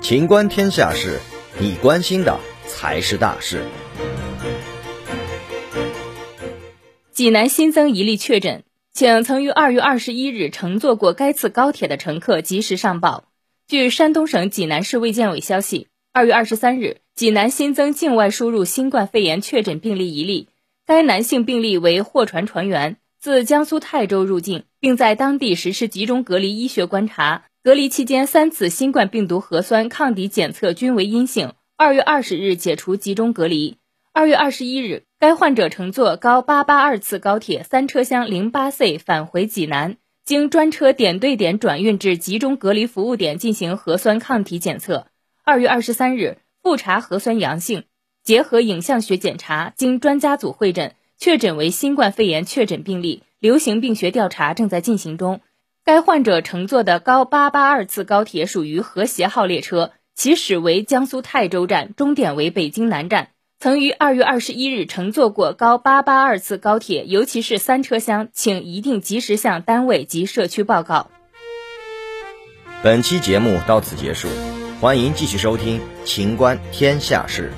情观天下事，你关心的才是大事。济南新增一例确诊，请曾于二月二十一日乘坐过该次高铁的乘客及时上报。据山东省济南市卫健委消息，二月二十三日，济南新增境外输入新冠肺炎确诊病例一例，该男性病例为货船船员，自江苏泰州入境，并在当地实施集中隔离医学观察。隔离期间三次新冠病毒核酸抗体检测均为阴性。二月二十日解除集中隔离。二月二十一日，该患者乘坐高八八二次高铁三车厢零八 C 返回济南，经专车点对点转运至集中隔离服务点进行核酸抗体检测。二月二十三日复查核酸阳性，结合影像学检查，经专家组会诊，确诊为新冠肺炎确诊病例。流行病学调查正在进行中。该患者乘坐的高八八二次高铁属于和谐号列车，起始为江苏泰州站，终点为北京南站。曾于二月二十一日乘坐过高八八二次高铁，尤其是三车厢，请一定及时向单位及社区报告。本期节目到此结束，欢迎继续收听《秦观天下事》。